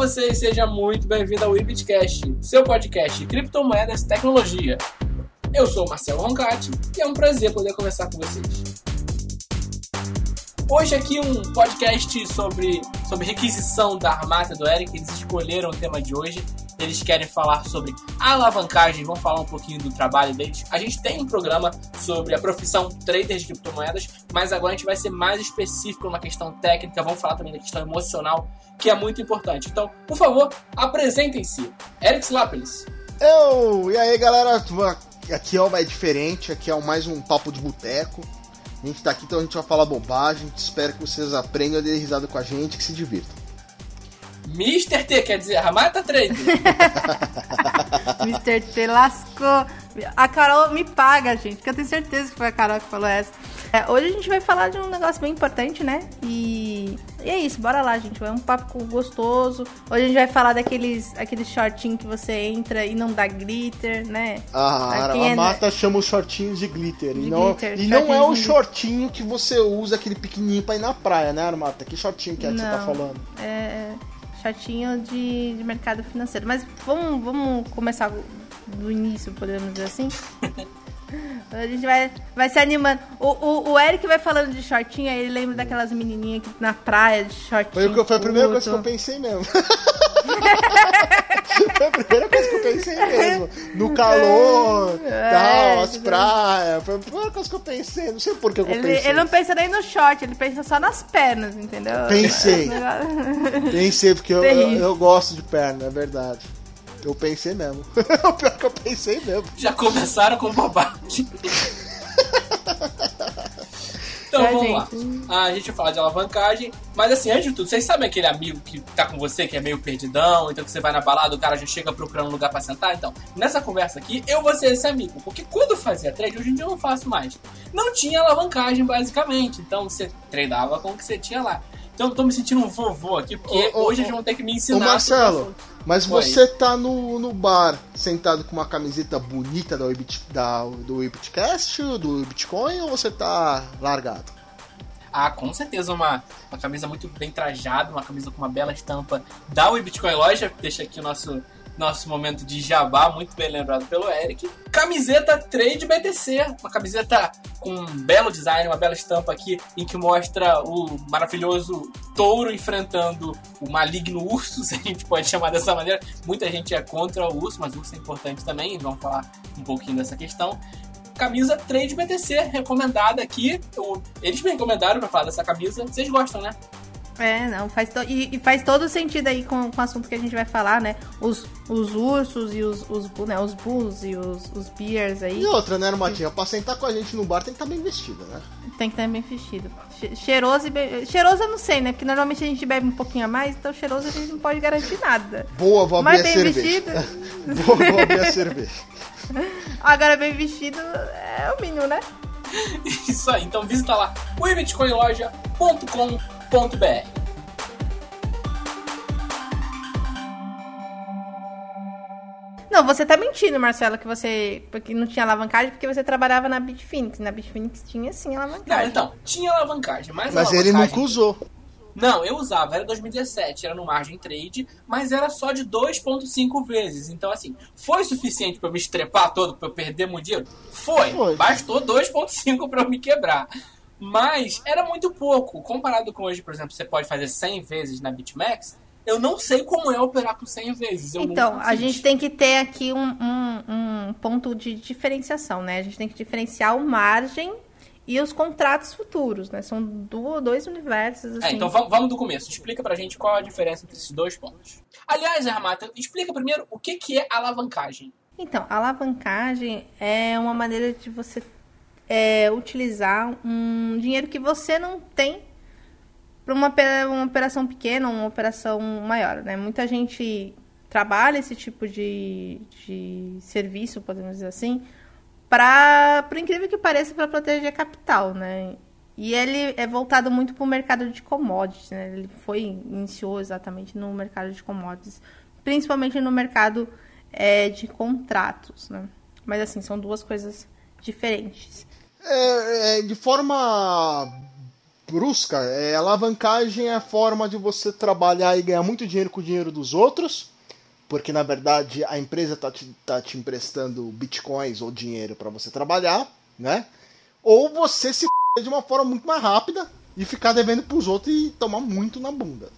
você e seja muito bem-vindo ao Ibitcast, seu podcast de criptomoedas e tecnologia. Eu sou Marcelo Roncati e é um prazer poder conversar com vocês. Hoje aqui um podcast sobre, sobre requisição da armata do Eric, eles escolheram o tema de hoje. Eles querem falar sobre alavancagem, vão falar um pouquinho do trabalho deles. A gente tem um programa sobre a profissão trader de criptomoedas, mas agora a gente vai ser mais específico numa questão técnica, vamos falar também da questão emocional, que é muito importante. Então, por favor, apresentem-se. Eric Slapelis. Eu! E aí, galera? Aqui é o mais diferente, aqui é mais um papo de boteco. A gente tá aqui, então a gente vai falar bobagem. Espero que vocês aprendam a dar risada com a gente, que se divirtam. Mr. T, quer dizer, Ramata Trade. Mr. T lascou. A Carol me paga, gente, porque eu tenho certeza que foi a Carol que falou essa. É, hoje a gente vai falar de um negócio bem importante, né? E, e é isso, bora lá, gente. É um papo gostoso. Hoje a gente vai falar daqueles aqueles shortinhos que você entra e não dá glitter, né? Ah, a é Mata é... chama os shortinhos de glitter. De e não, glitter, e não é o shortinho que você usa, aquele pequenininho pra ir na praia, né, Armata? Que shortinho que é que você tá falando? É shortinho de, de mercado financeiro. Mas vamos, vamos começar do início, podemos dizer assim? A gente vai, vai se animando. O, o, o Eric vai falando de shortinho, aí ele lembra daquelas menininhas que na praia de shortinho. Foi, foi a primeira coisa que eu pensei mesmo. foi a primeira coisa que eu pensei mesmo. No calor, é, tal, as praias. Foi a primeira coisa que eu pensei. Não sei por que eu ele, pensei. Ele não pensa nem no short, ele pensa só nas pernas, entendeu? Pensei. pensei, porque eu, eu, eu gosto de perna, é verdade. Eu pensei mesmo. o pior que eu pensei mesmo. Já começaram com bobagem. Então é, vamos gente. lá. Ah, a gente vai falar de alavancagem. Mas assim, antes de tudo, vocês sabem aquele amigo que tá com você, que é meio perdidão, então que você vai na balada, o cara já chega procurando um lugar pra sentar? Então, nessa conversa aqui, eu vou ser esse amigo. Porque quando eu fazia trade, hoje em dia eu não faço mais. Não tinha alavancagem, basicamente. Então você tradava com o que você tinha lá. Então eu tô me sentindo um vovô aqui, porque ô, hoje ô, eles vão ter que me ensinar. Ô Marcelo, mas Oi. você tá no, no bar sentado com uma camiseta bonita da, da, do Ibitcast, do Bitcoin, ou você tá largado? Ah, com certeza uma, uma camisa muito bem trajada, uma camisa com uma bela estampa da Bitcoin Loja. Deixa aqui o nosso nosso momento de jabá, muito bem lembrado pelo Eric. Camiseta Trade BTC, uma camiseta com um belo design, uma bela estampa aqui, em que mostra o maravilhoso touro enfrentando o maligno urso, se a gente pode chamar dessa maneira. Muita gente é contra o urso, mas o urso é importante também, vamos falar um pouquinho dessa questão camisa Trade BTC, recomendada aqui. Eles me recomendaram para falar dessa camisa. Vocês gostam, né? É, não, faz to... e, e, faz todo sentido aí com, com o assunto que a gente vai falar, né? Os, os ursos e os, os, né, os bulls e os, os bears aí. E outra, né, Armatinha? Pra sentar com a gente no bar tem que estar tá bem vestido, né? Tem que estar bem vestido. Cheiroso e bem... Cheiroso eu não sei, né? Porque normalmente a gente bebe um pouquinho a mais, então cheiroso a gente não pode garantir nada. Boa, vou abrir Mas a bem cerveja. vestido. Boa, vou abrir a cerveja. Agora bem vestido é o mínimo, né? Isso aí, então visita lá o bitcoinloja.com.br Não, você tá mentindo, Marcelo, que você porque não tinha alavancagem porque você trabalhava na Bitfinex. Na Bitfinex tinha sim alavancagem. Não, então, tinha alavancagem, mas Mas alavancagem... ele nunca usou. Não, eu usava, era 2017, era no margin trade, mas era só de 2.5 vezes. Então, assim, foi suficiente para me estrepar todo, para eu perder muito dinheiro? Foi. foi. Bastou 2.5 para eu me quebrar. Mas era muito pouco. Comparado com hoje, por exemplo, você pode fazer 100 vezes na BitMEX, eu não sei como é operar por 100 vezes. Eu então, a gente tem que ter aqui um, um, um, ponto de diferenciação, né? A gente tem que diferenciar o margem e os contratos futuros, né? São dois universos. É, assim. É, então vamos do começo. Explica pra gente qual a diferença entre esses dois pontos. Aliás, Armata, explica primeiro o que, que é alavancagem. Então, alavancagem é uma maneira de você é, utilizar um dinheiro que você não tem para uma, uma operação pequena uma operação maior, né? Muita gente trabalha esse tipo de, de serviço, podemos dizer assim, para, por incrível que pareça, para proteger capital, né? E ele é voltado muito para o mercado de commodities, né? Ele foi, iniciou exatamente no mercado de commodities, principalmente no mercado é, de contratos, né? Mas, assim, são duas coisas diferentes. É, é, de forma brusca, é, alavancagem é a forma de você trabalhar e ganhar muito dinheiro com o dinheiro dos outros, porque na verdade a empresa está te, tá te emprestando bitcoins ou dinheiro para você trabalhar, né? Ou você se f... de uma forma muito mais rápida e ficar devendo para os outros e tomar muito na bunda.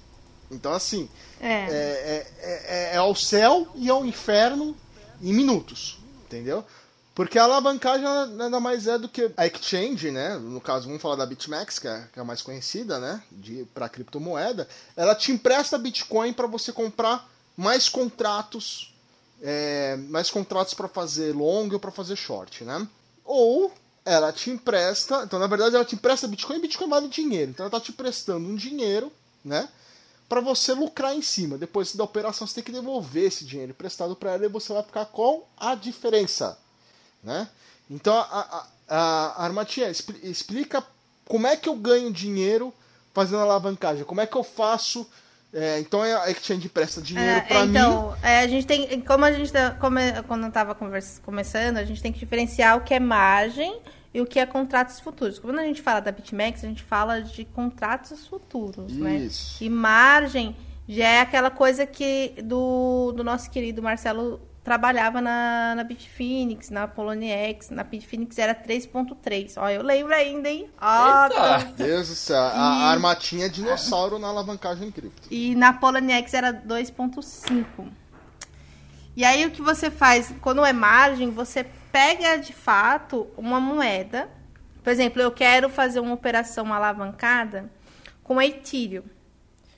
Então, assim, É. é, é, é, é ao céu e ao inferno em minutos, entendeu? Porque a alavancagem nada mais é do que a exchange, né? No caso, vamos falar da BitMEX, que é, que é a mais conhecida, né? Para criptomoeda. Ela te empresta Bitcoin para você comprar mais contratos, é, mais contratos para fazer long ou para fazer short, né? Ou ela te empresta, então na verdade ela te empresta Bitcoin, Bitcoin vale dinheiro. Então ela está te emprestando um dinheiro, né? Para você lucrar em cima. Depois da operação você tem que devolver esse dinheiro emprestado para ela e você vai ficar com a diferença né? Então, a, a, a Armatia, expl- explica como é que eu ganho dinheiro fazendo alavancagem. Como é que eu faço... é, então, a Exchange presta dinheiro É, para mim. então, é, a gente tem, como a gente tá- come- quando eu estava começando, a gente tem que diferenciar o que é margem e o que é contratos futuros. Quando a gente fala da BitMEX, a gente fala de contratos futuros, né? Isso. E margem já é aquela coisa que do, do nosso querido Marcelo trabalhava na, na Bitfinex, na Poloniex, na Bitfinex era 3.3. Ó, eu lembro ainda, hein? Ó, Eita! tô- Deus do céu. A, a Armatinha é dinossauro na alavancagem cripto. E na Poloniex era 2.5. E aí o que você faz, quando é margem, você pega de fato uma moeda. Por exemplo, eu quero fazer uma operação alavancada com Ethereum.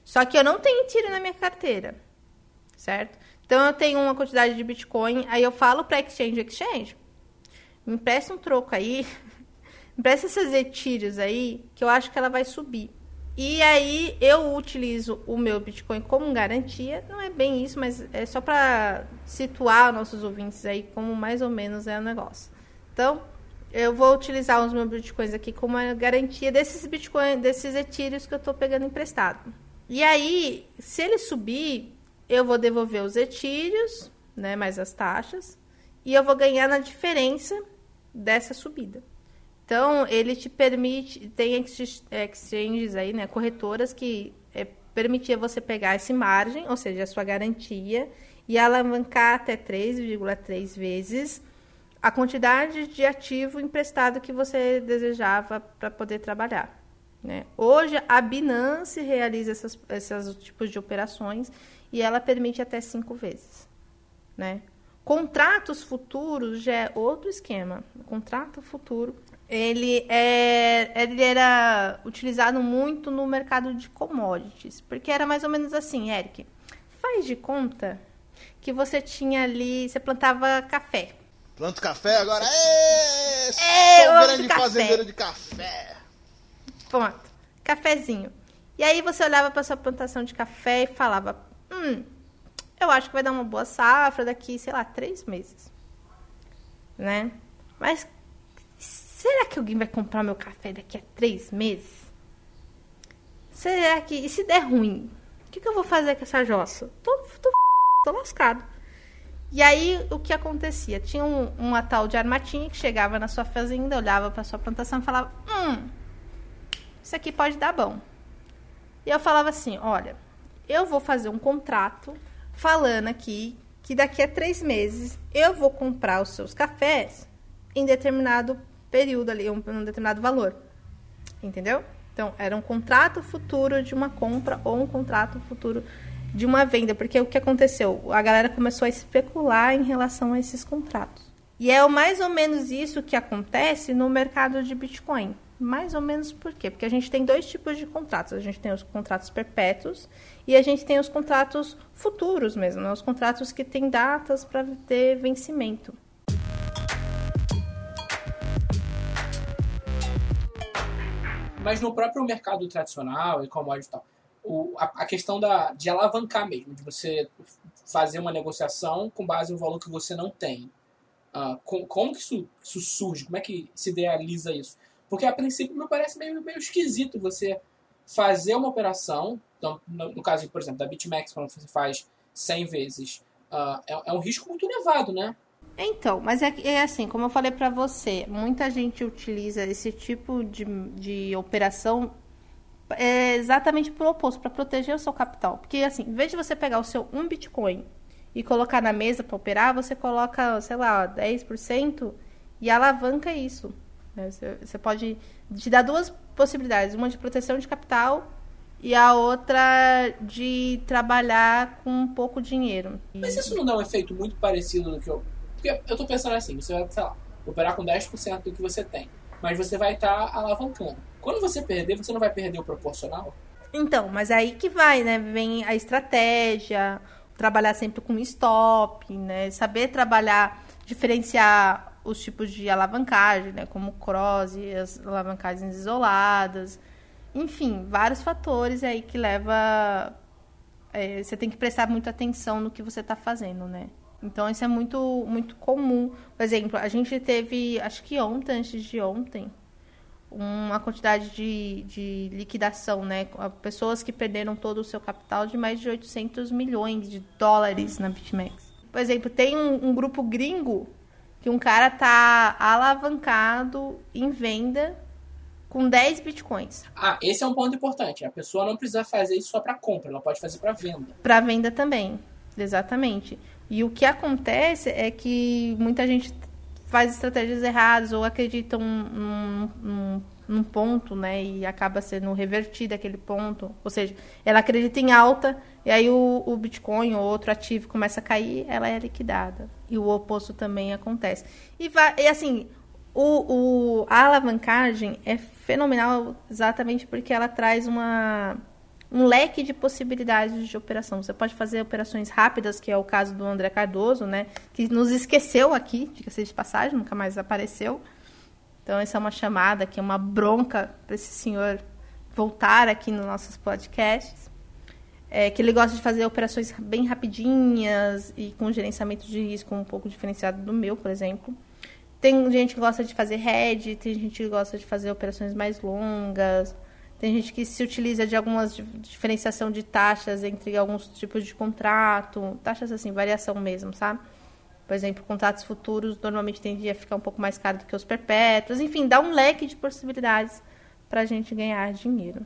Só que eu não tenho Ethereum na minha carteira. Certo? Então eu tenho uma quantidade de Bitcoin, aí eu falo para Exchange, Exchange, me empresta um troco aí, me empresta esses Ethereums aí, que eu acho que ela vai subir. E aí eu utilizo o meu Bitcoin como garantia, não é bem isso, mas é só para situar nossos ouvintes aí como mais ou menos é o negócio. Então, eu vou utilizar os meus Bitcoins aqui como garantia desses Bitcoin, desses Ethereums que eu estou pegando emprestado. E aí, se ele subir, eu vou devolver os etírios, né, mais as taxas, e eu vou ganhar na diferença dessa subida. Então, ele te permite, tem ex- exchanges aí, né, corretoras que é, permitia você pegar esse margem, ou seja, a sua garantia, e alavancar até 3,3 vezes a quantidade de ativo emprestado que você desejava para poder trabalhar. Né? Hoje, a Binance realiza essas, esses tipos de operações e ela permite até cinco vezes. Né? Contratos futuros já é outro esquema. O contrato futuro ele, é, ele era utilizado muito no mercado de commodities, porque era mais ou menos assim, Eric. Faz de conta que você tinha ali, você plantava café. Planto café agora. Ê, É, sou grande café. fazendeiro de café. Pronto, cafezinho. E aí você olhava para sua plantação de café e falava: eu acho que vai dar uma boa safra daqui, sei lá, três meses. Né? Mas será que alguém vai comprar meu café daqui a três meses? Será que. E se der ruim? O que, que eu vou fazer com essa jossa? Tô, tô, tô lascado. E aí, o que acontecia? Tinha um, uma tal de armatinha que chegava na sua fazenda, olhava para sua plantação e falava: Hum, isso aqui pode dar bom. E eu falava assim: olha, eu vou fazer um contrato falando aqui que daqui a três meses eu vou comprar os seus cafés em determinado período ali, um, um determinado valor. Entendeu? Então, era um contrato futuro de uma compra ou um contrato futuro de uma venda, porque o que aconteceu? A galera começou a especular em relação a esses contratos. E é mais ou menos isso que acontece no mercado de Bitcoin. Mais ou menos por quê? Porque a gente tem dois tipos de contratos. A gente tem os contratos perpétuos e a gente tem os contratos futuros mesmo, né? os contratos que têm datas para ter vencimento. Mas no próprio mercado tradicional e commodity e tal, o, a, a questão da, de alavancar mesmo, de você fazer uma negociação com base no valor que você não tem. Ah, com, como que isso, isso surge? Como é que se idealiza isso? Porque a princípio me parece meio, meio esquisito você fazer uma operação, então, no, no caso, por exemplo, da BitMEX, quando você faz 100 vezes, ah, é, é um risco muito elevado, né? Então, mas é, é assim, como eu falei para você, muita gente utiliza esse tipo de, de operação é exatamente pro oposto, para proteger o seu capital. Porque, assim, em vez de você pegar o seu um Bitcoin e colocar na mesa para operar, você coloca, sei lá, 10% e alavanca isso. Né? Você, você pode te dar duas possibilidades: uma de proteção de capital e a outra de trabalhar com pouco dinheiro. Mas isso não dá um efeito muito parecido do que eu. Porque eu tô pensando assim: você vai, sei lá, operar com 10% do que você tem, mas você vai estar tá alavancando. Quando você perder, você não vai perder o proporcional? Então, mas aí que vai, né? Vem a estratégia, trabalhar sempre com stop, né? Saber trabalhar, diferenciar os tipos de alavancagem, né? Como cross as alavancagens isoladas. Enfim, vários fatores aí que leva... É, você tem que prestar muita atenção no que você está fazendo, né? Então, isso é muito, muito comum. Por exemplo, a gente teve, acho que ontem, antes de ontem, uma quantidade de, de liquidação, né? Pessoas que perderam todo o seu capital de mais de 800 milhões de dólares na BitMEX. Por exemplo, tem um, um grupo gringo que um cara tá alavancado em venda com 10 bitcoins. Ah, esse é um ponto importante. A pessoa não precisa fazer isso só para compra, ela pode fazer para venda. Para venda também, exatamente. E o que acontece é que muita gente faz estratégias erradas ou acreditam num, num, num, ponto, né? E acaba sendo revertido aquele ponto. Ou seja, ela acredita em alta e aí o, o Bitcoin ou outro ativo começa a cair, ela é liquidada. E o oposto também acontece. E, vai, e assim, o, o, a alavancagem é fenomenal exatamente porque ela traz uma um leque de possibilidades de operação. Você pode fazer operações rápidas, que é o caso do André Cardoso, né? Que nos esqueceu aqui, diga-se de passagem, nunca mais apareceu. Então, essa é uma chamada aqui, uma bronca para esse senhor voltar aqui nos nossos podcasts. É, que ele gosta de fazer operações bem rapidinhas e com gerenciamento de risco um pouco diferenciado do meu, por exemplo. Tem gente que gosta de fazer hedge, tem gente que gosta de fazer operações mais longas. Tem gente que se utiliza de algumas diferenciação de taxas entre alguns tipos de contrato, taxas assim, variação mesmo, sabe? Por exemplo, contratos futuros normalmente tendem a ficar um pouco mais caro do que os perpétuos. Enfim, dá um leque de possibilidades para a gente ganhar dinheiro.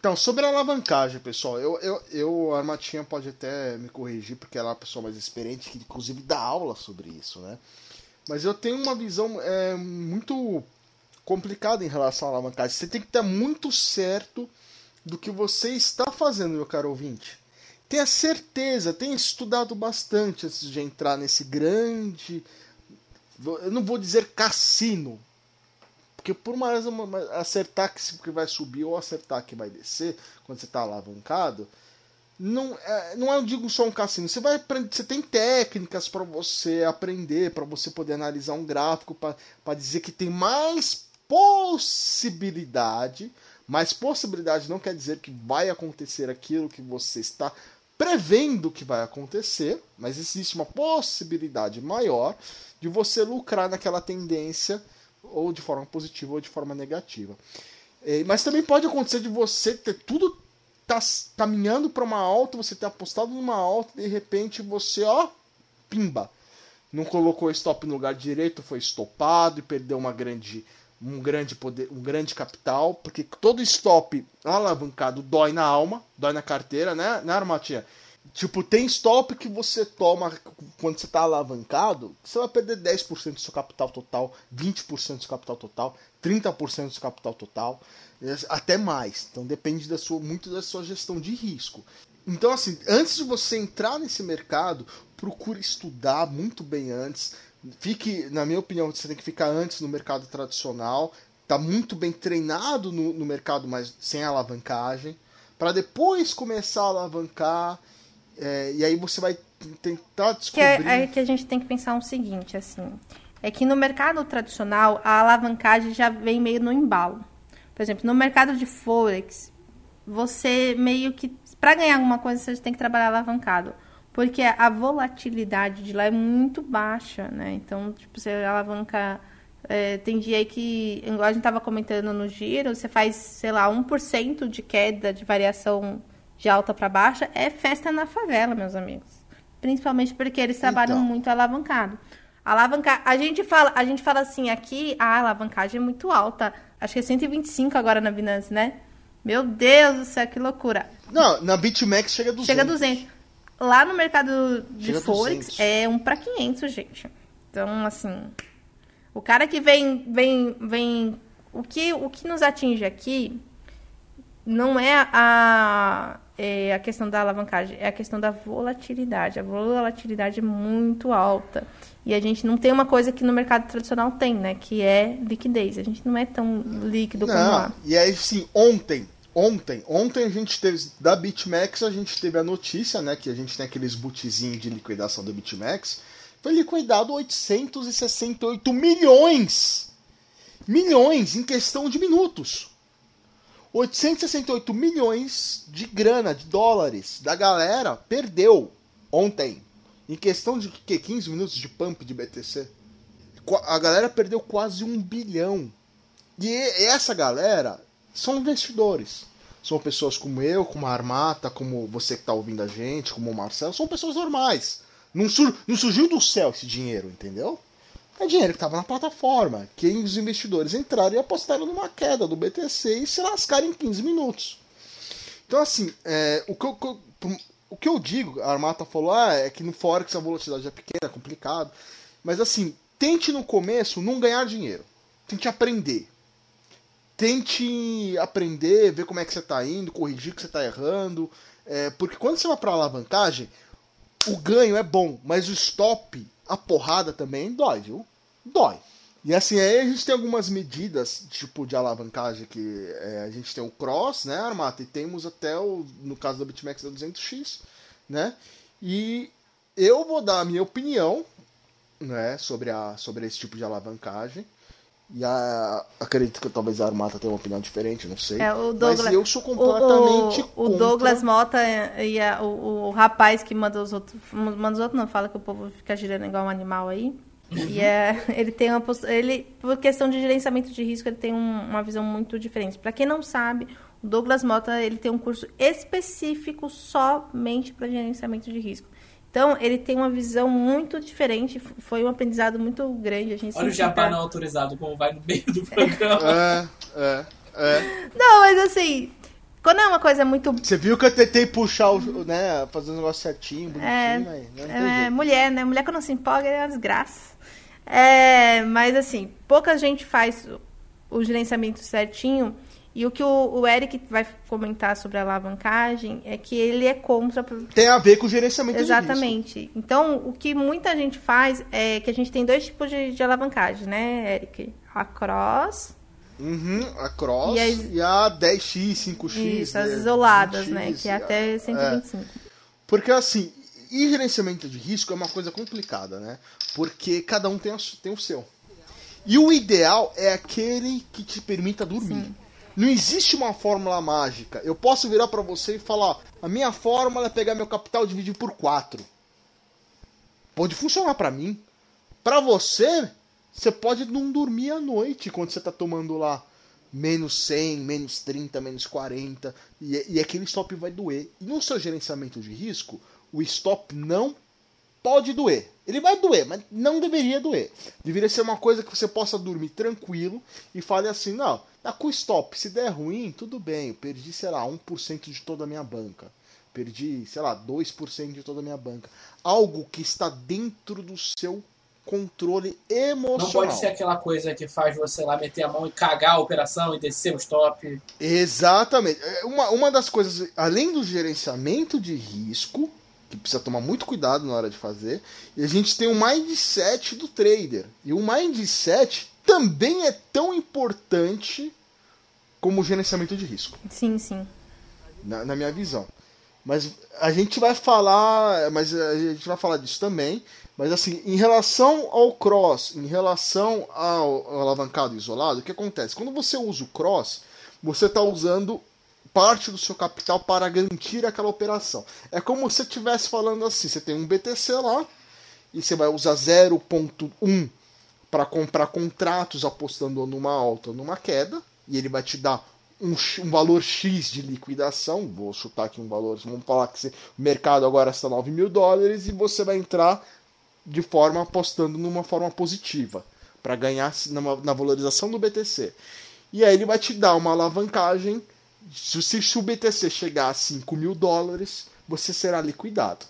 Então, sobre a alavancagem, pessoal, eu, eu, eu, a Armatinha pode até me corrigir, porque ela é uma pessoa mais experiente, que inclusive dá aula sobre isso, né? Mas eu tenho uma visão é, muito complicado em relação à alavancagem. Você tem que estar muito certo do que você está fazendo, meu caro ouvinte. Tenha certeza, tenha estudado bastante antes de entrar nesse grande. Eu não vou dizer cassino, porque por mais acertar que vai subir ou acertar que vai descer, quando você está alavancado, não é, não é digo só um cassino. Você vai aprender, você tem técnicas para você aprender, para você poder analisar um gráfico, para dizer que tem mais possibilidade, mas possibilidade não quer dizer que vai acontecer aquilo que você está prevendo que vai acontecer, mas existe uma possibilidade maior de você lucrar naquela tendência ou de forma positiva ou de forma negativa. É, mas também pode acontecer de você ter tudo tá caminhando para uma alta, você ter apostado numa alta de repente você, ó, pimba, não colocou o stop no lugar direito, foi estopado e perdeu uma grande um grande poder, um grande capital, porque todo stop alavancado dói na alma, dói na carteira, né, né Armatinha? Tipo, tem stop que você toma quando você está alavancado, você vai perder 10% do seu capital total, 20% do seu capital total, 30% do seu capital total, até mais. Então depende da sua, muito da sua gestão de risco. Então, assim, antes de você entrar nesse mercado, procure estudar muito bem antes, fique, na minha opinião, você tem que ficar antes no mercado tradicional, tá muito bem treinado no, no mercado mas sem alavancagem, para depois começar a alavancar, é, e aí você vai tentar descobrir... Que é, é que a gente tem que pensar o seguinte, assim, é que no mercado tradicional a alavancagem já vem meio no embalo. Por exemplo, no mercado de Forex, você meio que, para ganhar alguma coisa, você tem que trabalhar alavancado porque a volatilidade de lá é muito baixa, né? Então, tipo, você alavanca. É, tem dia aí que, igual a gente estava comentando no giro, você faz, sei lá, 1% de queda de variação de alta para baixa, é festa na favela, meus amigos. Principalmente porque eles trabalham então. muito alavancado. Alavancar, a gente fala, a gente fala assim aqui, a alavancagem é muito alta. Acho que é 125 agora na Binance, né? Meu Deus do céu, que loucura. Não, na BitMEX chega a 200. Chega a 200. Lá no mercado de Chega Forex 200. é um pra 500, gente. Então, assim, o cara que vem vem vem o que o que nos atinge aqui não é a é a questão da alavancagem, é a questão da volatilidade. A volatilidade é muito alta. E a gente não tem uma coisa que no mercado tradicional tem, né? Que é liquidez. A gente não é tão líquido como lá. Não, e aí, assim, ontem, ontem, ontem a gente teve, da BitMEX, a gente teve a notícia, né, que a gente tem aqueles bootzinhos de liquidação da BitMEX, foi liquidado 868 milhões, milhões em questão de minutos. 868 milhões de grana, de dólares, da galera perdeu ontem. Em questão de que, 15 minutos de pump de BTC. A galera perdeu quase um bilhão. E- essa galera são investidores. São pessoas como eu, como a Armata, como você que está ouvindo a gente, como o Marcelo. São pessoas normais. Não, sur- não surgiu do céu esse dinheiro, entendeu? É dinheiro que estava na plataforma. Que os investidores entraram e apostaram numa queda do BTC e se lascaram em 15 minutos. Então, assim, é, o, que eu, o que eu digo, a Armata falou, ah, é que no Forex a volatilidade é pequena, é complicado. Mas, assim, tente no começo não ganhar dinheiro. Tente aprender. Tente aprender, ver como é que você está indo, corrigir o que você está errando. É, porque quando você vai para alavancagem, o ganho é bom, mas o stop, a porrada também dói, viu? Dói. E assim, aí a gente tem algumas medidas, tipo, de alavancagem que é, a gente tem o cross, né, Armata? E temos até o, no caso da BitMEX da 200X, né? E eu vou dar a minha opinião, né, sobre, a, sobre esse tipo de alavancagem. E a, acredito que talvez a Armata tenha uma opinião diferente, não sei. É, o Douglas, mas eu sou o- completamente o, o, contra. Douglas Mota e a- o, o rapaz que manda os outros. Manda os outros não, fala que o povo fica girando igual um animal aí. E é, ele tem uma ele Por questão de gerenciamento de risco, ele tem um- uma visão muito diferente. Para quem não sabe, o Douglas Mota ele tem um curso específico somente para gerenciamento de risco. Então, ele tem uma visão muito diferente. Foi um aprendizado muito grande. A gente Olha o tá- não autorizado, como vai no meio do programa. É, é, é. Não, mas assim, quando é uma coisa muito Você viu que eu tentei puxar o, né, fazer o negócio certinho, bonitinho, É, mas não é, jeito. mulher, né? Mulher quando se empolga é uma desgraça. É, mas assim, pouca gente faz o gerenciamento certinho. E o que o, o Eric vai comentar sobre a alavancagem é que ele é contra. Tem a ver com o gerenciamento de risco. Exatamente. Então, o que muita gente faz é que a gente tem dois tipos de, de alavancagem, né, Eric? A cross Uhum, a cross E e, as- a 10x, 5x. e as né, isoladas, 20x, né? Que é a- até 125. Porque assim, e gerenciamento de risco é uma coisa complicada, né? Porque cada um tem, a tem o seu. E o ideal é aquele que te permita dormir. Sim. Não existe uma fórmula mágica. Eu posso virar pra você e falar: a minha fórmula é pegar meu capital e dividir por 4. Pode funcionar pra mim. Pra você, você pode não dormir à noite quando você tá tomando lá menos 100, menos 30, menos 40 e, e aquele stop vai doer. E no seu gerenciamento de risco, o stop não pode doer. Ele vai doer, mas não deveria doer. Deveria ser uma coisa que você possa dormir tranquilo e fale assim: não, tá com o stop, se der ruim, tudo bem, eu perdi, sei lá, 1% de toda a minha banca. Perdi, sei lá, 2% de toda a minha banca. Algo que está dentro do seu controle emocional. Não pode ser aquela coisa que faz você lá meter a mão e cagar a operação e descer o stop. Exatamente. É, Uma, uma das coisas, além do gerenciamento de risco, que precisa tomar muito cuidado na hora de fazer, e a gente tem o mindset do trader. E o mindset também é tão importante como o gerenciamento de risco, Sim, sim. na, na minha visão. Mas a gente vai falar, mas a gente vai falar disso também. Mas assim, em relação ao cross, em relação ao, ao alavancado isolado, o que acontece? Quando você usa o cross, você está usando parte do seu capital para garantir aquela operação. É como se você estivesse falando assim: você tem um BTC lá e você vai usar 0,1 para comprar contratos apostando numa alta ou numa queda, e ele vai te dar um, um valor X de liquidação. Vou chutar aqui um valor, vamos falar que o mercado agora está 9 mil dólares e você vai entrar de forma apostando numa forma positiva para ganhar na, na valorização do BTC. E aí ele vai te dar uma alavancagem Se, o BTC chegar a 5 mil dólares, você será liquidado.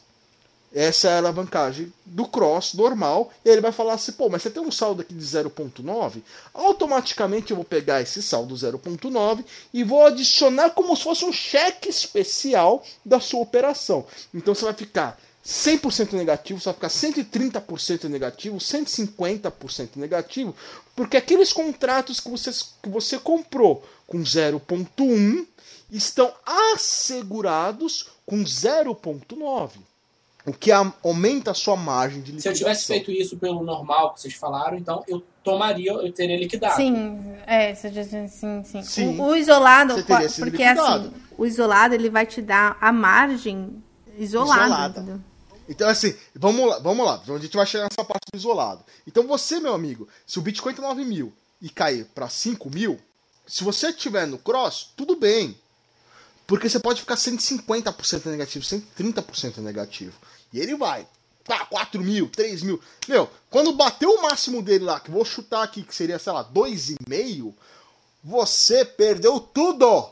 Essa é a alavancagem do cross normal. E ele vai falar assim: pô, mas você tem um saldo aqui de 0,9? Automaticamente eu vou pegar esse saldo 0,9 e vou adicionar como se fosse um cheque especial da sua operação. Então você vai ficar 100% negativo, você vai ficar 130% negativo, 150% negativo, porque aqueles contratos que você, que você comprou com 0,1 estão assegurados com 0,9. O que aumenta a sua margem de liquidação. Se eu tivesse feito isso pelo normal que vocês falaram, então eu tomaria, eu teria liquidado. Sim, é, sim, sim. sim. O, o, isolado, porque assim, o isolado ele vai te dar a margem isolada. isolada. Então, assim, vamos lá, vamos lá. A gente vai chegar nessa parte do isolado. Então, você, meu amigo, se o Bitcoin tá 9 mil e cair para 5 mil, se você estiver no cross, tudo bem. Porque você pode ficar 150% negativo, 130% negativo. E ele vai. Tá, 4 mil, 3 mil. Meu, quando bateu o máximo dele lá, que vou chutar aqui, que seria, sei lá, 2,5, você perdeu tudo.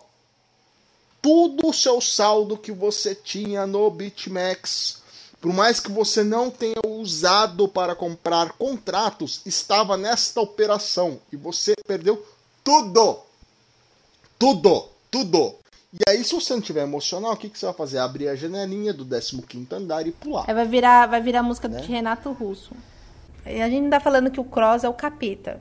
Tudo o seu saldo que você tinha no BitMEX. Por mais que você não tenha usado para comprar contratos, estava nesta operação. E você perdeu tudo. Tudo. Tudo. E aí, se você não tiver emocional, o que, que você vai fazer? Abrir a janelinha do 15 andar e pular. Aí vai virar, vai virar a música né? de Renato Russo. A gente não tá falando que o Cross é o capeta.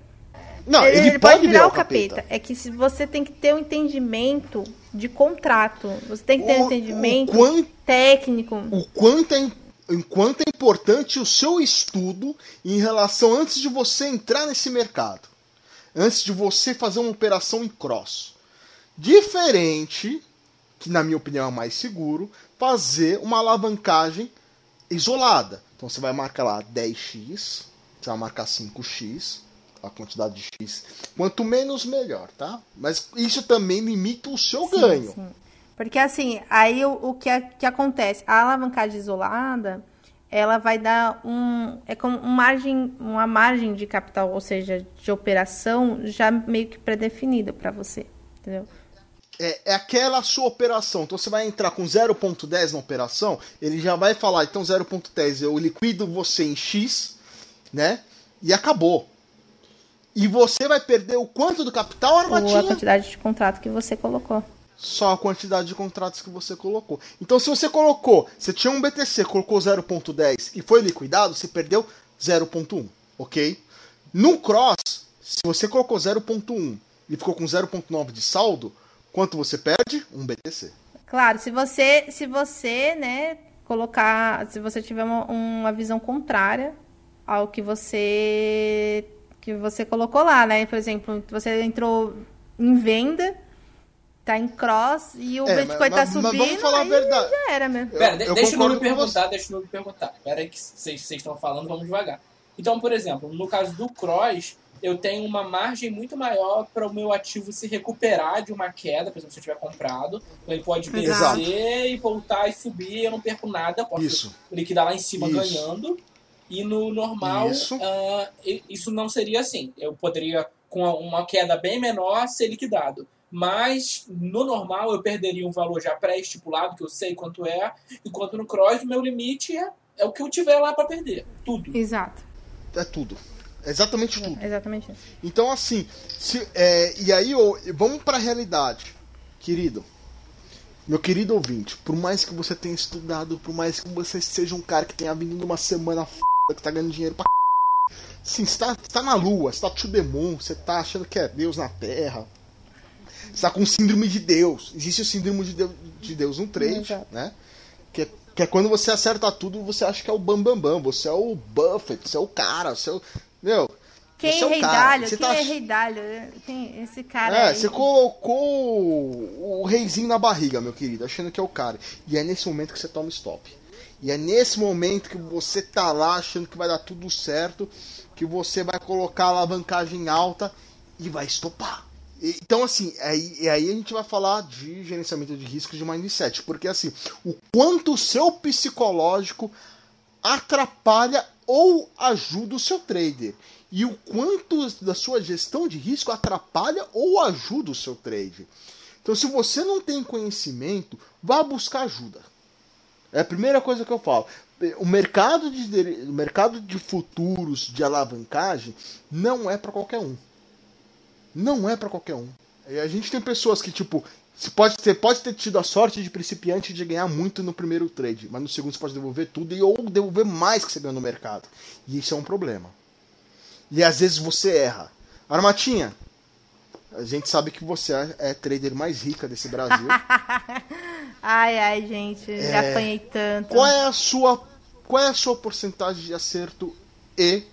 Não, ele, ele pode, pode, virar, o capeta. capeta. É que se você tem que ter um entendimento de contrato. Você tem que ter o, um entendimento quanto, técnico. O quanto é, enquanto é importante o seu estudo em relação antes de você entrar nesse mercado. Antes de você fazer uma operação em cross. Diferente, que na minha opinião é mais seguro, fazer uma alavancagem isolada. Então você vai marcar lá 10x, você vai marcar 5x, a quantidade de x. Quanto menos, melhor, tá? Mas isso também limita o seu sim, ganho. Sim. Porque assim, aí o, o que, que acontece? A alavancagem isolada, ela vai dar um é como um margem, uma margem de capital, ou seja, de operação já meio que pré-definida para você, entendeu? é, é aquela sua operação. Então você vai entrar com 0.10 na operação, ele já vai falar, então 0.10 eu liquido você em X, né? E acabou. E você vai perder o quanto do capital, Armatinha? Ou a quantidade de contrato que você colocou. Só a quantidade de contratos que você colocou. Então se você colocou, você tinha um BTC, colocou 0.10 e foi liquidado, você perdeu 0.1, ok? No Cross, se você colocou 0.1 e ficou com 0.9 de saldo, Quanto você perde? Um BTC. Claro, se você, se você, né, colocar, se você tiver uma, uma visão contrária ao que você que você colocou lá, né? Por exemplo, você entrou em venda, tá em cross e o é, Bitcoin mas, tá subindo, mas vamos falar a verdade. já era mesmo. Pera, eu, deixa eu me perguntar, deixa eu me perguntar. Pera aí que vocês estão falando, vamos devagar. Então, por exemplo, no caso do cross, eu tenho uma margem muito maior para o meu ativo se recuperar de uma queda, por exemplo, se eu tiver comprado. Então ele pode descer Exato. e voltar e subir, eu não perco nada, posso isso. liquidar lá em cima isso. ganhando. E no normal, isso. Uh, isso não seria assim. Eu poderia, com uma queda bem menor, ser liquidado. Mas no normal eu perderia um valor já pré-estipulado, que eu sei quanto é, enquanto no cross o meu limite é, é o que eu tiver lá para perder. Tudo. Exato. É tudo. Exatamente tudo. É, exatamente isso. Então, assim, se, é, e aí vamos para a realidade, querido. Meu querido ouvinte, por mais que você tenha estudado, por mais que você seja um cara que tenha vindo numa semana f... que tá ganhando dinheiro pra Sim, você tá, você tá na lua, você tá to the moon, você tá achando que é Deus na Terra. Você tá com síndrome de Deus. Existe o síndrome de Deus, de Deus no trade, né? Que é, que é quando você acerta tudo, você acha que é o bambambam. Bam, bam. Você é o Buffett, você é o cara, você é o, meu, quem é Rei Dalho? Quem tá... é Rei? Quem, esse cara É, aí. você colocou o reizinho na barriga, meu querido, achando que é o cara. E é nesse momento que você toma stop. E é nesse momento que você tá lá achando que vai dar tudo certo, que você vai colocar a alavancagem alta e vai estopar. Então, assim, aí, aí a gente vai falar de gerenciamento de risco de mindset. Porque, assim, o quanto o seu psicológico atrapalha ou ajuda o seu trader. E o quanto da sua gestão de risco atrapalha ou ajuda o seu trade. Então, Então, se você não tem conhecimento, vá buscar ajuda. É a primeira coisa que eu falo. O mercado de, o mercado de futuros de alavancagem não é para qualquer um. Não é para qualquer um. E a gente tem pessoas que, tipo, você pode, ter, pode ter tido a sorte de principiante de ganhar muito no primeiro trade, mas no segundo você pode devolver tudo e ou devolver mais que você ganhou no mercado. E isso é um problema. E às vezes você erra. Armatinha, a gente sabe que você é a trader mais rica desse Brasil. ai, ai, gente, é... já apanhei tanto. Qual é a sua qual é a sua porcentagem de acerto e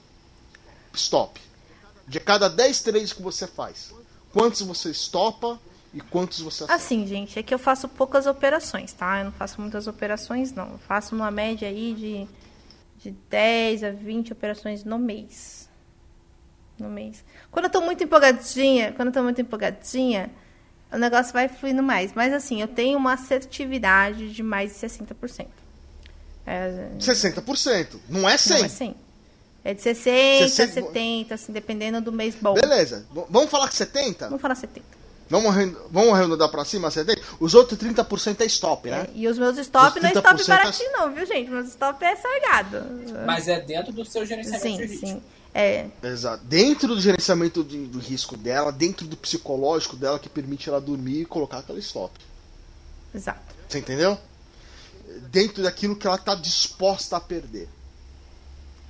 stop? De cada 10 trades que você faz, quantos você stopa e quantos você acerta? Assim, gente, é que eu faço poucas operações, tá? Eu não faço muitas operações, não. Eu faço uma média aí de, de 10 a 20 operações no mês no mês. Quando eu tô muito empolgadinha, quando eu tô muito empolgadinha, o negócio vai fluindo mais. Mas assim, eu tenho uma assertividade de mais de 60%. É... 60%? Não é 100? Não é 100. É de 60, 60, 70, assim, dependendo do mês bom. Beleza. Vamos falar que 70? Vamos falar 70. Vamos, vamos arredondar pra cima, 70? Os outros 30% é stop, né? É, e os meus stop os não é stop é baratinho, é... não, viu, gente? Meus stop é salgado. Mas é dentro do seu gerenciamento sim, de risco. Sim. É. Exato. Dentro do gerenciamento do, do, risco dela, dentro do psicológico dela, que permite ela dormir e colocar aquela stop. Exato. Você entendeu? Dentro daquilo que ela está disposta a perder.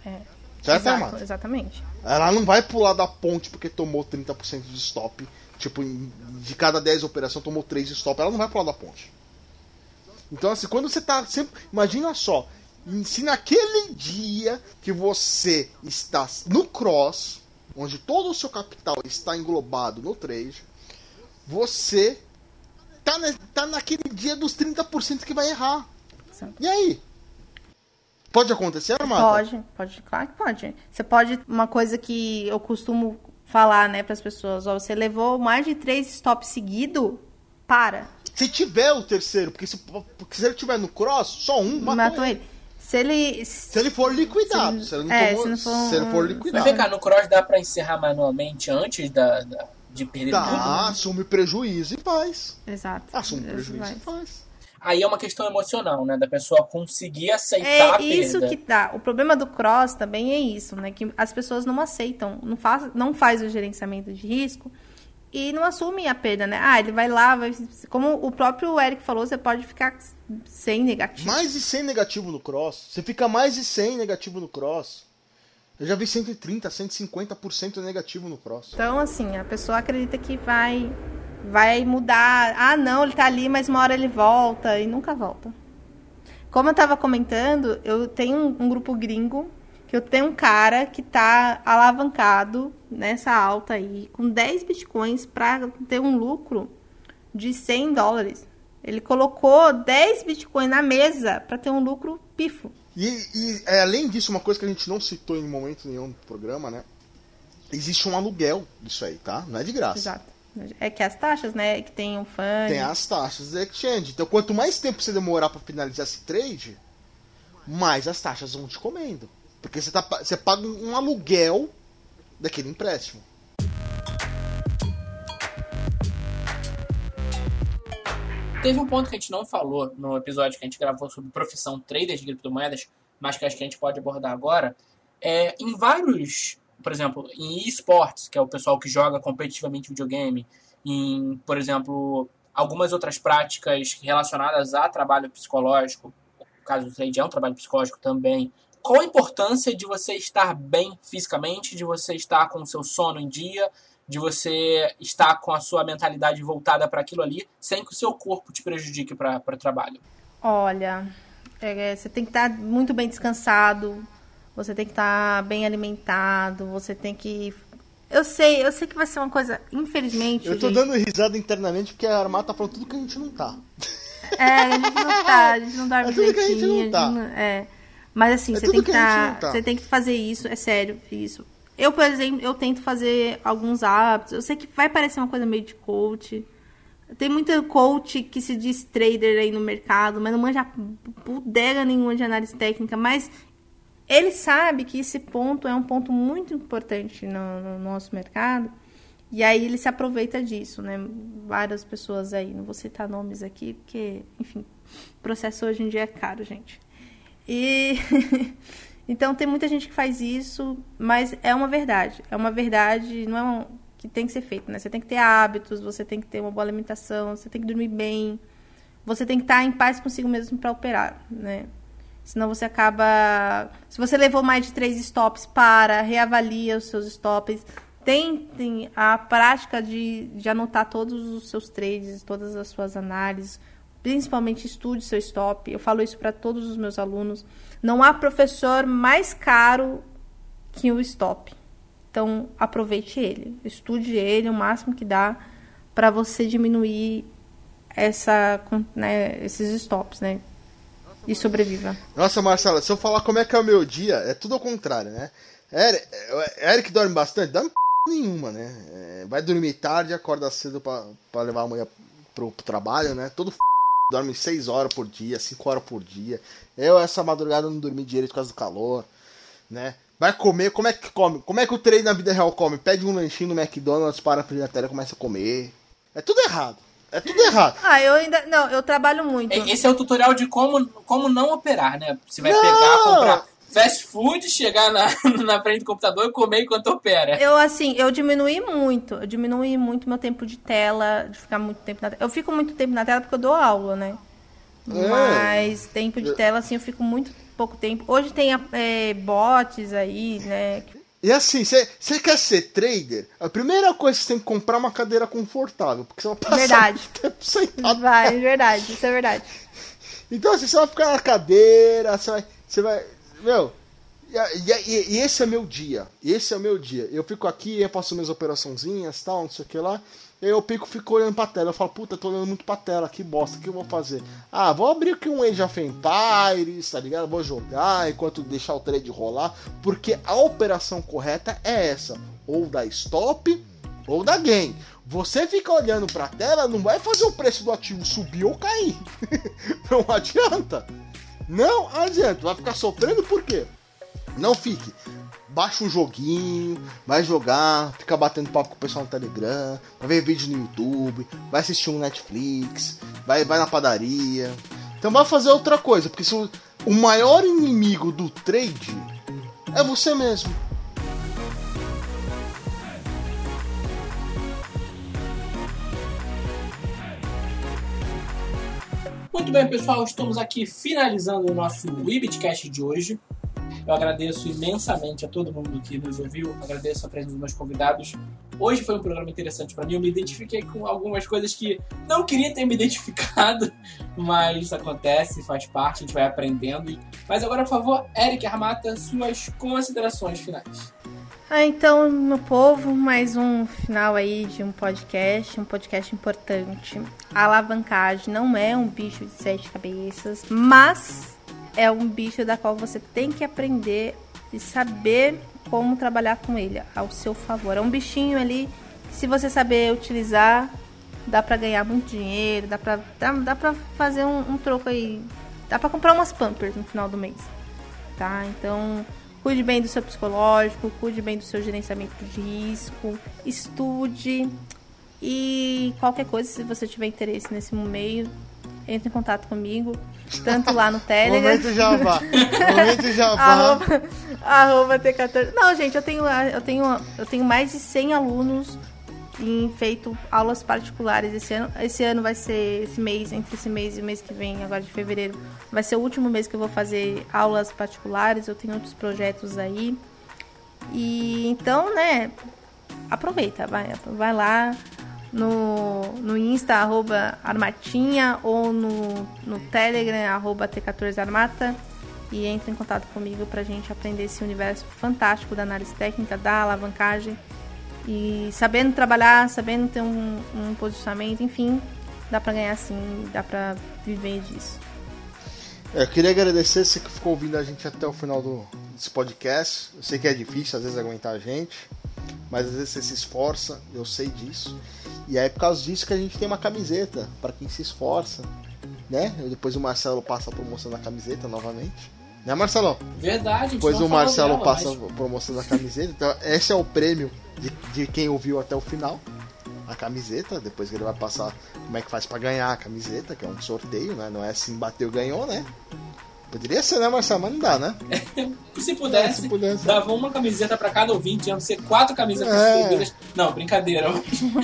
É. Certo, Exato, Exatamente. Ela não vai pular da ponte porque tomou 30% de stop. Tipo, de cada 10 operações tomou 3 de stop. Ela não vai pular da ponte. Então, assim, quando você tá sempre. Imagina só, se naquele dia que você está no cross, onde todo o seu capital está englobado no trade, você tá, na, tá naquele dia dos 30% que vai errar. Sim. E aí? Pode acontecer, Marta? Pode, pode, claro que pode. Você pode, uma coisa que eu costumo falar, né, para as pessoas, ó, você levou mais de três stops seguido, para. Se tiver o terceiro, porque se, porque se ele tiver no cross, só um matou, ele. ele. Se ele. Se ele for liquidado. Se, se ele, é, tomou, se, não for, se ele for liquidado. Mas vem cá, no cross dá pra encerrar manualmente antes da, da de perder Dá, tudo? assume prejuízo e faz. Exato. Assume prejuízo e faz. Aí é uma questão emocional, né? Da pessoa conseguir aceitar é a perda. isso que dá. O problema do cross também é isso, né? Que as pessoas não aceitam, não faz, não faz o gerenciamento de risco e não assume a perda, né? Ah, ele vai lá, vai... como o próprio Eric falou, você pode ficar sem negativo. Mais de 100 negativo no cross. Você fica mais de 100 negativo no cross. Eu já vi 130, 150% negativo no cross. Então, assim, a pessoa acredita que vai vai mudar. Ah, não, ele tá ali, mas uma hora ele volta e nunca volta. Como eu tava comentando, eu tenho um, um grupo gringo que eu tenho um cara que tá alavancado nessa alta aí com 10 bitcoins para ter um lucro de 100 dólares. Ele colocou 10 bitcoins na mesa para ter um lucro pifo. E, e é, além disso, uma coisa que a gente não citou em momento nenhum no programa, né? Existe um aluguel disso aí, tá? Não é de graça. Exato. É que as taxas, né? Que tem um fund. Tem as taxas da exchange. Então, quanto mais tempo você demorar para finalizar esse trade, mais as taxas vão te comendo. Porque você, tá, você paga um aluguel daquele empréstimo. Teve um ponto que a gente não falou no episódio que a gente gravou sobre profissão trader de criptomoedas, mas que acho que a gente pode abordar agora. É, em vários, por exemplo, em esportes, que é o pessoal que joga competitivamente videogame, em, por exemplo, algumas outras práticas relacionadas a trabalho psicológico, o caso do trade é um trabalho psicológico também, qual a importância de você estar bem fisicamente, de você estar com o seu sono em dia, de você estar com a sua mentalidade voltada para aquilo ali, sem que o seu corpo te prejudique para o trabalho? Olha, é, você tem que estar muito bem descansado, você tem que estar bem alimentado, você tem que eu sei, eu sei que vai ser uma coisa, infelizmente. Eu tô gente... dando risada internamente porque a Armata tá falando tudo que a gente não tá. É, a gente não tá, a gente não dorme é direitinho. Que a gente não tá. Não, é. Mas assim, é você tem que, que tá, tá, você tem que fazer isso, é sério, isso. Eu, por exemplo, eu tento fazer alguns hábitos. Eu sei que vai parecer uma coisa meio de coach. Tem muita coach que se diz trader aí no mercado, mas não manja bodega nenhuma de análise técnica, mas ele sabe que esse ponto é um ponto muito importante no, no nosso mercado E aí ele se aproveita disso, né? Várias pessoas aí, não vou citar nomes aqui, porque, enfim, processo hoje em dia é caro, gente. E então tem muita gente que faz isso, mas é uma verdade. É uma verdade, não é um, que tem que ser feito, né? Você tem que ter hábitos, você tem que ter uma boa alimentação, você tem que dormir bem, você tem que estar em paz consigo mesmo para operar, né? Senão você acaba. Se você levou mais de três stops, para, reavalia os seus stops. Tentem a prática de, de anotar todos os seus trades, todas as suas análises. Principalmente estude seu stop. Eu falo isso para todos os meus alunos. Não há professor mais caro que o stop. Então, aproveite ele. Estude ele o máximo que dá para você diminuir essa, né, esses stops, né? E sobreviva. Nossa, Marcela, se eu falar como é que é o meu dia, é tudo ao contrário, né? Eric, Eric dorme bastante? Dorme nenhuma, né? É, vai dormir tarde, acorda cedo pra levar a mulher pro, pro trabalho, né? Todo f... dorme 6 horas por dia, 5 horas por dia. Eu, essa madrugada, não dormi direito por causa do calor, né? Vai comer, como é que come? Como é que o treino na vida real come? Pede um lanchinho no McDonald's, para a frente da tela e começa a comer. É tudo errado. É tudo errado. Ah, eu ainda. Não, eu trabalho muito. Esse é o tutorial de como, como não operar, né? Você vai não. pegar, comprar fast food, chegar na, na frente do computador e comer enquanto opera. Eu, assim, eu diminui muito. Eu diminui muito meu tempo de tela, de ficar muito tempo na tela. Eu fico muito tempo na tela porque eu dou aula, né? É. Mas tempo de tela, assim, eu fico muito pouco tempo. Hoje tem é, bots aí, né? E assim, você quer ser trader? A primeira coisa que você tem que comprar é uma cadeira confortável, porque você vai passar verdade. tempo sentado. Vai, verdade, isso é verdade. Então assim, você vai ficar na cadeira, você vai. Você vai. Meu. E, e, e, esse é meu dia. Esse é o meu dia. Eu fico aqui, eu faço minhas operaçãozinhas, tal, não sei o que lá. E eu pico fico olhando pra tela. Eu falo, puta, tô olhando muito pra tela, que bosta, o que eu vou fazer? Ah, vou abrir aqui um Age of Empires, tá ligado? Vou jogar enquanto deixar o trade rolar. Porque a operação correta é essa: ou da stop ou da game. Você fica olhando pra tela, não vai fazer o preço do ativo subir ou cair. não adianta. Não adianta. Vai ficar sofrendo por quê? Não fique baixa um joguinho, vai jogar, fica batendo papo com o pessoal no Telegram, vai ver vídeo no YouTube, vai assistir um Netflix, vai, vai na padaria. Então vai fazer outra coisa, porque se o, o maior inimigo do trade é você mesmo. Muito bem, pessoal, estamos aqui finalizando o nosso Webcast de hoje. Eu agradeço imensamente a todo mundo que nos ouviu, agradeço a presença dos meus convidados. Hoje foi um programa interessante para mim, eu me identifiquei com algumas coisas que não queria ter me identificado, mas isso acontece, faz parte, a gente vai aprendendo. Mas agora, por favor, Eric Armata, suas considerações finais. Ah, então, meu povo, mais um final aí de um podcast, um podcast importante. A alavancagem não é um bicho de sete cabeças, mas é um bicho da qual você tem que aprender e saber como trabalhar com ele ao seu favor. É um bichinho ali que se você saber utilizar, dá para ganhar muito dinheiro, dá pra, dá, dá pra fazer um, um troco aí. Dá pra comprar umas Pampers no final do mês. Tá? Então, cuide bem do seu psicológico, cuide bem do seu gerenciamento de risco, estude. E qualquer coisa, se você tiver interesse nesse meio, entre em contato comigo, tanto lá no Telegram. Momento Java. Momento Java. arroba, arroba T14. Não, gente, eu tenho, eu, tenho, eu tenho mais de 100 alunos em feito aulas particulares esse ano. Esse ano vai ser esse mês, entre esse mês e o mês que vem, agora de fevereiro, vai ser o último mês que eu vou fazer aulas particulares. Eu tenho outros projetos aí. E então, né, aproveita, vai, vai lá, no, no Insta, arroba Armatinha, ou no, no Telegram, arroba T14Armata, e entre em contato comigo pra gente aprender esse universo fantástico da análise técnica, da alavancagem, e sabendo trabalhar, sabendo ter um, um posicionamento, enfim, dá pra ganhar sim, dá pra viver disso. É, eu queria agradecer você que ficou ouvindo a gente até o final do, desse podcast. Eu sei que é difícil às vezes aguentar a gente, mas às vezes você se esforça, eu sei disso. E aí é por causa disso que a gente tem uma camiseta para quem se esforça, né? Depois o Marcelo passa a promoção da camiseta novamente. Né, Marcelão? Verdade. Depois o Marcelo dela, passa mas... a promoção da camiseta. Então, esse é o prêmio de, de quem ouviu até o final a camiseta, depois que ele vai passar como é que faz para ganhar a camiseta, que é um sorteio, né? Não é assim, bateu, ganhou, né? Poderia ser, né, Marcelo? Mas não dá, né? se pudesse, é, se pudesse dava uma camiseta para cada ouvinte, iam ser quatro camisetas é. Não, brincadeira.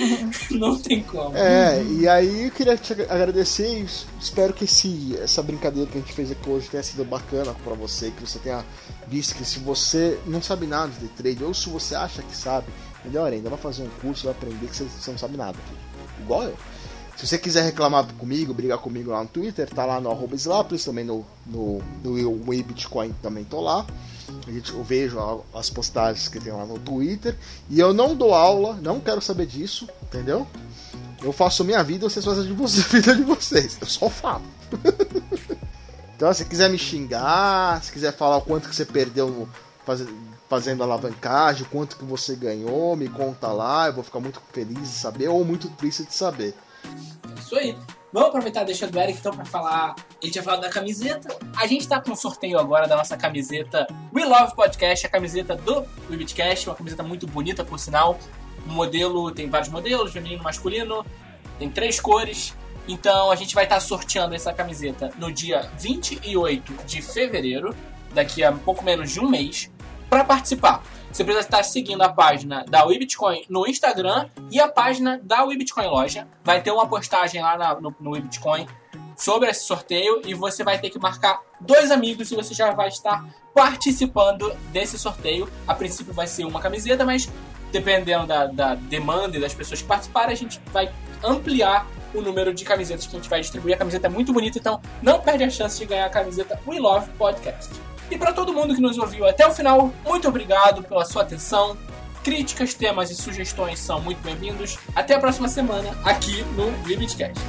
não tem como. É, e aí eu queria te agradecer e espero que esse, essa brincadeira que a gente fez aqui hoje tenha sido bacana para você, que você tenha visto que se você não sabe nada de trade, ou se você acha que sabe, melhor ainda, vai fazer um curso, vai aprender que você, você não sabe nada. Igual eu. Se você quiser reclamar comigo, brigar comigo lá no Twitter, tá lá no arroba também no, no, no Bitcoin também tô lá. A gente, eu vejo as postagens que tem lá no Twitter. E eu não dou aula, não quero saber disso, entendeu? Eu faço minha vida, vocês fazem a vida de vocês. Eu só falo. então, se quiser me xingar, se quiser falar o quanto que você perdeu faz, fazendo alavancagem, o quanto que você ganhou, me conta lá. Eu vou ficar muito feliz de saber ou muito triste de saber. Isso aí. Vamos aproveitar deixando do Eric então para falar. Ele tinha falado da camiseta. A gente tá com um sorteio agora da nossa camiseta We Love Podcast, a camiseta do Webcast, uma camiseta muito bonita por sinal. O modelo tem vários modelos, feminino, masculino, tem três cores. Então a gente vai estar tá sorteando essa camiseta no dia 28 de fevereiro, daqui a pouco menos de um mês. Para participar, você precisa estar seguindo a página da WeBitcoin no Instagram e a página da WeBitcoin Loja. Vai ter uma postagem lá na, no, no WeBitcoin sobre esse sorteio e você vai ter que marcar dois amigos e você já vai estar participando desse sorteio. A princípio vai ser uma camiseta, mas dependendo da, da demanda e das pessoas que participarem, a gente vai ampliar o número de camisetas que a gente vai distribuir. A camiseta é muito bonita, então não perde a chance de ganhar a camiseta We Love Podcast. E para todo mundo que nos ouviu até o final, muito obrigado pela sua atenção. Críticas, temas e sugestões são muito bem-vindos. Até a próxima semana aqui no Limitcast.